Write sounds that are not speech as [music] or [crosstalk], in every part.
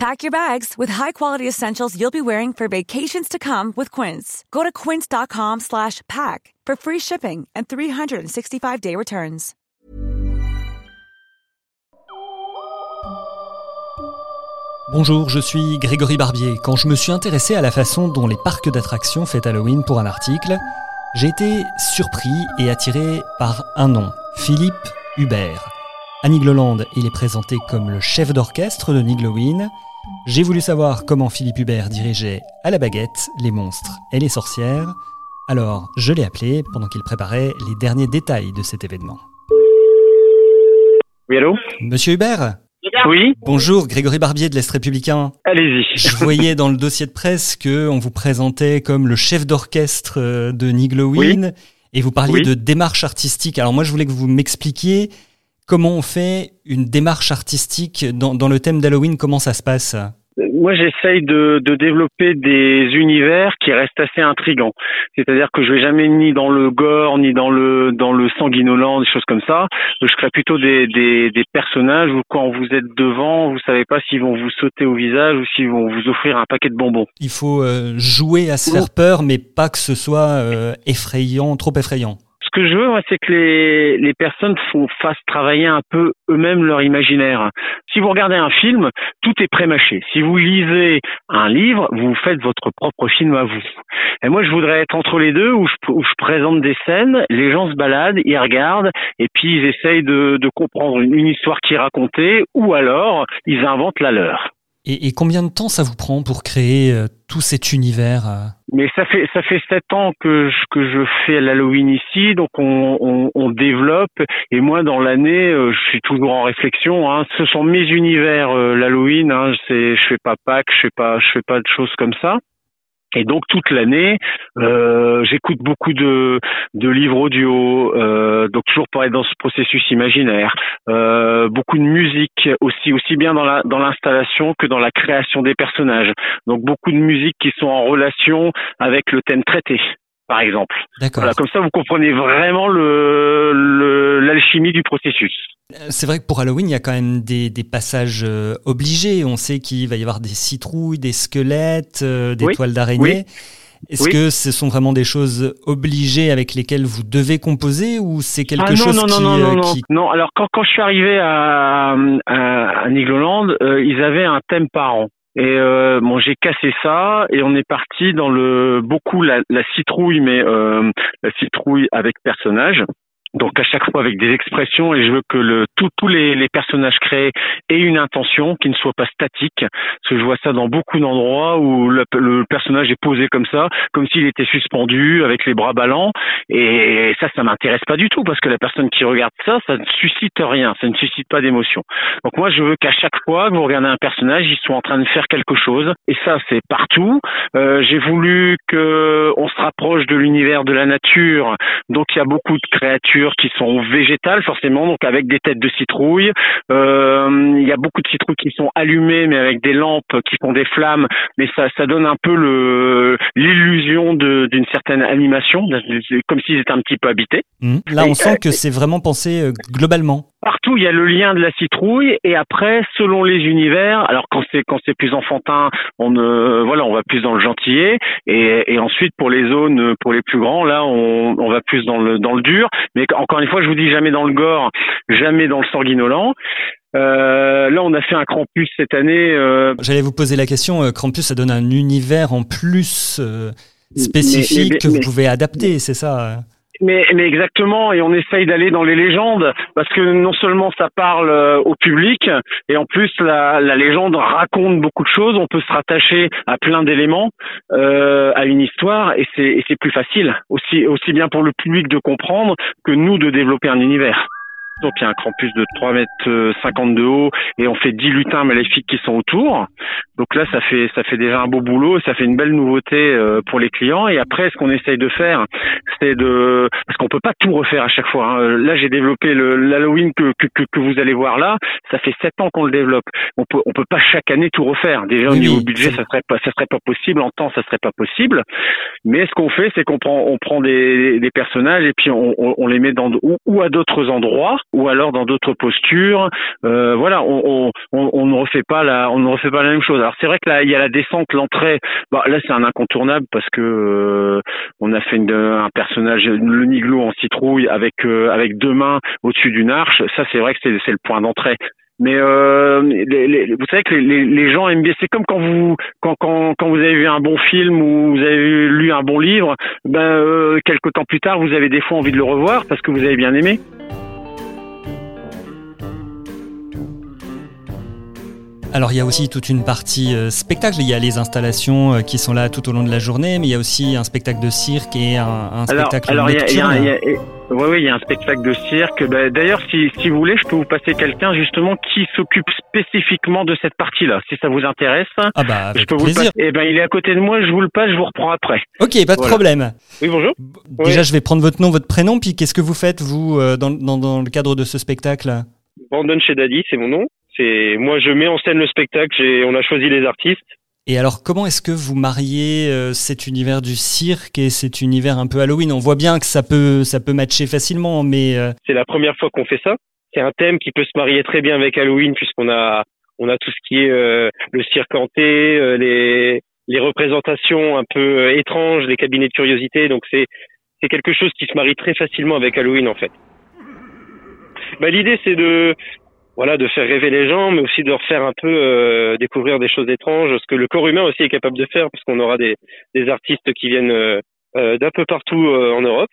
Pack your bags with high-quality essentials you'll be wearing for vacations to come with Quince. Go to quince.com slash pack for free shipping and 365-day returns. Bonjour, je suis Grégory Barbier. Quand je me suis intéressé à la façon dont les parcs d'attractions fêtent Halloween pour un article, j'ai été surpris et attiré par un nom, Philippe Hubert. Annie Gloland, il est présenté comme le chef d'orchestre de Nigloween. J'ai voulu savoir comment Philippe Hubert dirigeait à la baguette les monstres et les sorcières. Alors, je l'ai appelé pendant qu'il préparait les derniers détails de cet événement. Oui, allô Monsieur Hubert Oui, Bonjour, Grégory Barbier de l'Est républicain. allez-y. Je voyais dans le dossier de presse que on vous présentait comme le chef d'orchestre euh, de Nigloween et vous parliez Oui. de démarche artistique. Alors moi, je voulais que vous m'expliquiez comment on fait une démarche artistique dans, dans le thème d'Halloween, comment ça se passe? Moi, j'essaye de, de développer des univers qui restent assez intrigants. C'est-à-dire que je vais jamais ni dans le gore, ni dans le dans le sanguinolent, des choses comme ça. Je crée plutôt des, des, des personnages où quand vous êtes devant, vous savez pas s'ils vont vous sauter au visage ou s'ils vont vous offrir un paquet de bonbons. Il faut euh, jouer à se faire peur, mais pas que ce soit euh, effrayant, trop effrayant. Ce que je veux, c'est que les, personnes fassent travailler un peu eux-mêmes leur imaginaire. Si vous regardez un film, tout est prémâché. Si vous lisez un livre, vous faites votre propre film à vous. Et moi, je voudrais être entre les deux, où je, présente des scènes, les gens se baladent, ils regardent, et puis ils essayent de, comprendre une histoire qui est racontée, ou alors ils inventent la leur. Et, combien de temps ça vous prend pour créer euh, tout cet univers euh Mais ça fait ça fait sept ans que je, que je fais l'Halloween ici, donc on, on, on développe. Et moi, dans l'année, euh, je suis toujours en réflexion. Hein. Ce sont mes univers euh, l'Halloween. Hein. C'est je fais pas Pâques, je fais pas je fais pas de choses comme ça. Et donc toute l'année, euh, j'écoute beaucoup de, livres audio, euh, donc toujours pour être dans ce processus imaginaire, euh, beaucoup de musique aussi, aussi bien dans dans l'installation que dans la création des personnages. Donc beaucoup de musique qui sont en relation avec le thème traité, par exemple. D'accord. Voilà, comme ça vous comprenez vraiment le le- l'alchimie du processus. C'est vrai que pour Halloween, il y a quand même des, des passages euh, obligés. On sait qu'il va y avoir des citrouilles, des squelettes, euh, des Oui, toiles d'araignée. Est-ce oui. que ce sont vraiment des choses obligées avec lesquelles vous devez composer ou c'est quelque ah non, chose non, non, qui, non, euh, non, non. qui- Non, alors quand, quand je suis arrivé à, à, à Nigloland, euh, ils avaient un thème par an. Et euh, bon, j'ai cassé ça et on est parti dans le beaucoup la, la citrouille, mais euh, la citrouille avec personnage. Donc à chaque fois avec des expressions et je veux que le tout- tous les, les personnages créés aient une intention qui ne soit pas statique. Parce que je vois ça dans beaucoup d'endroits où le, le personnage est posé comme ça, comme s'il était suspendu avec les bras ballants. Et ça, ça m'intéresse pas du tout parce que la personne qui regarde ça, ça ne suscite rien, ça ne suscite pas d'émotion. Donc moi, je veux qu'à chaque fois que vous regardez un personnage, il soit en train de faire quelque chose. Et ça, c'est partout. Euh, J'ai voulu que on se rapproche de l'univers de la nature. Donc il y a beaucoup de créatures qui sont végétales forcément, donc avec des têtes de citrouille. Euh, il y a beaucoup de citrouilles qui sont allumées, mais avec des lampes qui font des flammes. Mais ça, ça donne un peu le l'illusion d'une certaine animation, comme s'ils étaient un petit peu habités. Hmm. Là, on Et, sent euh, que c'est vraiment pensé euh, globalement. Partout, il y a le lien de la citrouille et après, selon les univers, alors quand c'est quand c'est plus enfantin, on euh, voilà, on va plus dans le gentillet et, et ensuite pour les zones pour les plus grands, là, on, on va plus dans le dans le dur. Mais encore une fois, je vous dis jamais dans le gore, jamais dans le sanguinolent. Euh, là, on a fait un Krampus cette année. euh, J'allais vous poser la question, euh, Krampus, ça donne un univers en plus euh, Mais- spécifique mais- que vous pouvez adapter, c'est ça euh Mais, mais exactement, et on essaye d'aller dans les légendes, parce que non seulement ça parle euh, au public, et en plus la, légende raconte beaucoup de choses, on peut se rattacher à plein d'éléments, euh, à une histoire, et c'est plus facile, aussi bien pour le public de comprendre que nous de développer un univers. Donc il y a un campus de 3 mètres 50 de haut et on fait 10 lutins maléfiques qui sont autour. Donc là, ça fait ça fait déjà un beau boulot, ça fait une belle nouveauté euh, pour les clients. Et après, ce qu'on essaye de faire, c'est de parce qu'on peut pas tout refaire à chaque fois. Hein. Là, j'ai développé l'Halloween que, que, que vous allez voir là. Ça fait sept ans qu'on le développe. On peut on peut pas chaque année tout refaire. Déjà au niveau budget, ça serait pas ça serait pas possible. En temps, ça serait pas possible. Mais ce qu'on fait, c'est qu'on prend on prend des, des personnages et puis on, on, les met dans ou, ou à d'autres endroits ou alors dans d'autres postures. Euh, voilà, on, on, on, ne refait pas la on ne refait pas la même chose. Alors c'est vrai que là il y a la descente, l'entrée. Bah, là c'est un incontournable parce que euh, on a fait une, un personnage le Niglo en citrouille avec euh, avec deux mains au-dessus d'une arche. Ça c'est vrai que c'est c'est le point d'entrée. Mais euh, les, les, vous savez que les, les, gens aiment bien. C'est comme quand vous quand, quand, quand vous avez vu un bon film ou vous avez lu un bon livre. Ben euh, quelques temps plus tard, vous avez des fois envie de le revoir parce que vous avez bien aimé. Alors il y a aussi toute une partie euh, spectacle, il y a les installations euh, qui sont là tout au long de la journée, mais il y a aussi un spectacle de cirque et un, un spectacle alors, nocturne. Il y a, il y a, oui, oui, il y a un spectacle de cirque. Bah, D'ailleurs, si, si vous voulez, je peux vous passer quelqu'un justement qui s'occupe spécifiquement de cette partie-là, si ça vous intéresse. Ah bah avec je peux plaisir. Vous eh ben, il est à côté de moi. Je vous le passe. Je vous reprends après. Ok, pas de Voilà. problème. Oui, bonjour. Déjà, je vais prendre votre nom, votre prénom, puis qu'est-ce que vous faites vous euh, dans, dans, dans le cadre de ce spectacle? Brandon chez Daddy, c'est mon nom. C'est moi, je mets en scène le spectacle. On a choisi les artistes. Et alors, comment est-ce que vous mariez euh, cet univers du cirque et cet univers un peu Halloween? On voit bien que ça peut, ça peut matcher facilement, mais euh, C'est la première fois qu'on fait ça. C'est un thème qui peut se marier très bien avec Halloween puisqu'on a, on a tout ce qui est euh, le cirque hanté, euh, les, les représentations un peu euh, étranges, les cabinets de curiosité. Donc c'est, c'est quelque chose qui se marie très facilement avec Halloween en fait. Bah, l'idée c'est de, voilà, de faire rêver les gens, mais aussi de leur faire un peu euh, découvrir des choses étranges, ce que le corps humain aussi est capable de faire, parce qu'on aura des, des artistes qui viennent euh, euh, d'un peu partout euh, en Europe.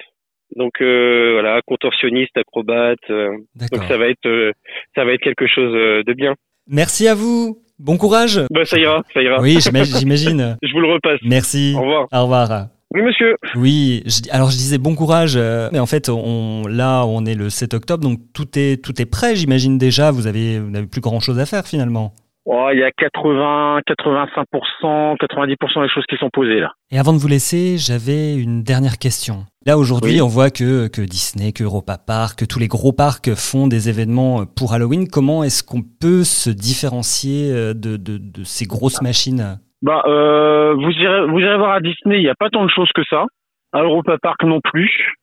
Donc euh, voilà, contorsionnistes, acrobates. euh, donc ça va être, euh, ça va être quelque chose de bien. Merci à vous. Bon courage. Bah ça ira, ça ira. Oui, [laughs] j'imagine. Je vous le repasse. Merci. Au revoir. Au revoir. Oui monsieur. Oui, je- alors je disais bon courage, euh, mais en fait, on, là, on est le 7 octobre, donc tout est, tout est prêt, j'imagine déjà. Vous avez, vous n'avez plus grand chose à faire finalement. Oh, il y a 80, 85%, 90% des choses qui sont posées là. Et avant de vous laisser, j'avais une dernière question. Là, aujourd'hui, Oui. on voit que, que Disney, que Europa Park, que tous les gros parcs font des événements pour Halloween. Comment est-ce qu'on peut se différencier euh, de, de, de ces grosses machines? Bah, euh, vous irez, vous irez voir à Disney. Il n'y a pas tant de choses que ça. À Europa Park non plus.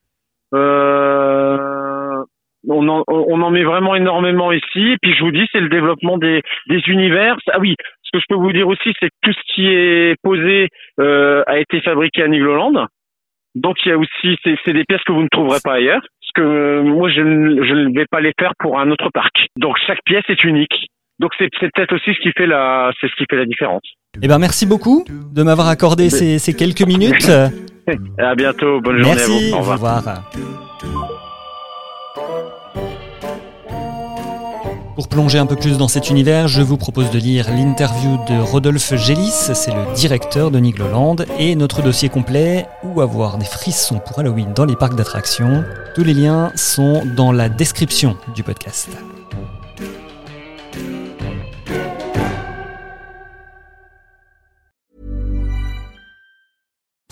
Euh, on en, on en met vraiment énormément ici. Et puis je vous dis, c'est le développement des, des univers. Ah oui, ce que je peux vous dire aussi, c'est que tout ce qui est posé euh, a été fabriqué à Nigloland. Donc il y a aussi, c'est des pièces que vous ne trouverez pas ailleurs. Parce que moi, je ne, je ne vais pas les faire pour un autre parc. Donc chaque pièce est unique. Donc c'est peut-être aussi ce qui fait la, c'est ce qui fait la différence. Eh ben, merci beaucoup de m'avoir accordé ces, ces quelques minutes. À bientôt. Bonne journée Merci. à vous. Au revoir. Pour plonger un peu plus dans cet univers, je vous propose de lire l'interview de Rodolphe Gélis, c'est le directeur de Nigloland, et notre dossier complet, où avoir des frissons pour Halloween dans les parcs d'attractions. Tous les liens sont dans la description du podcast.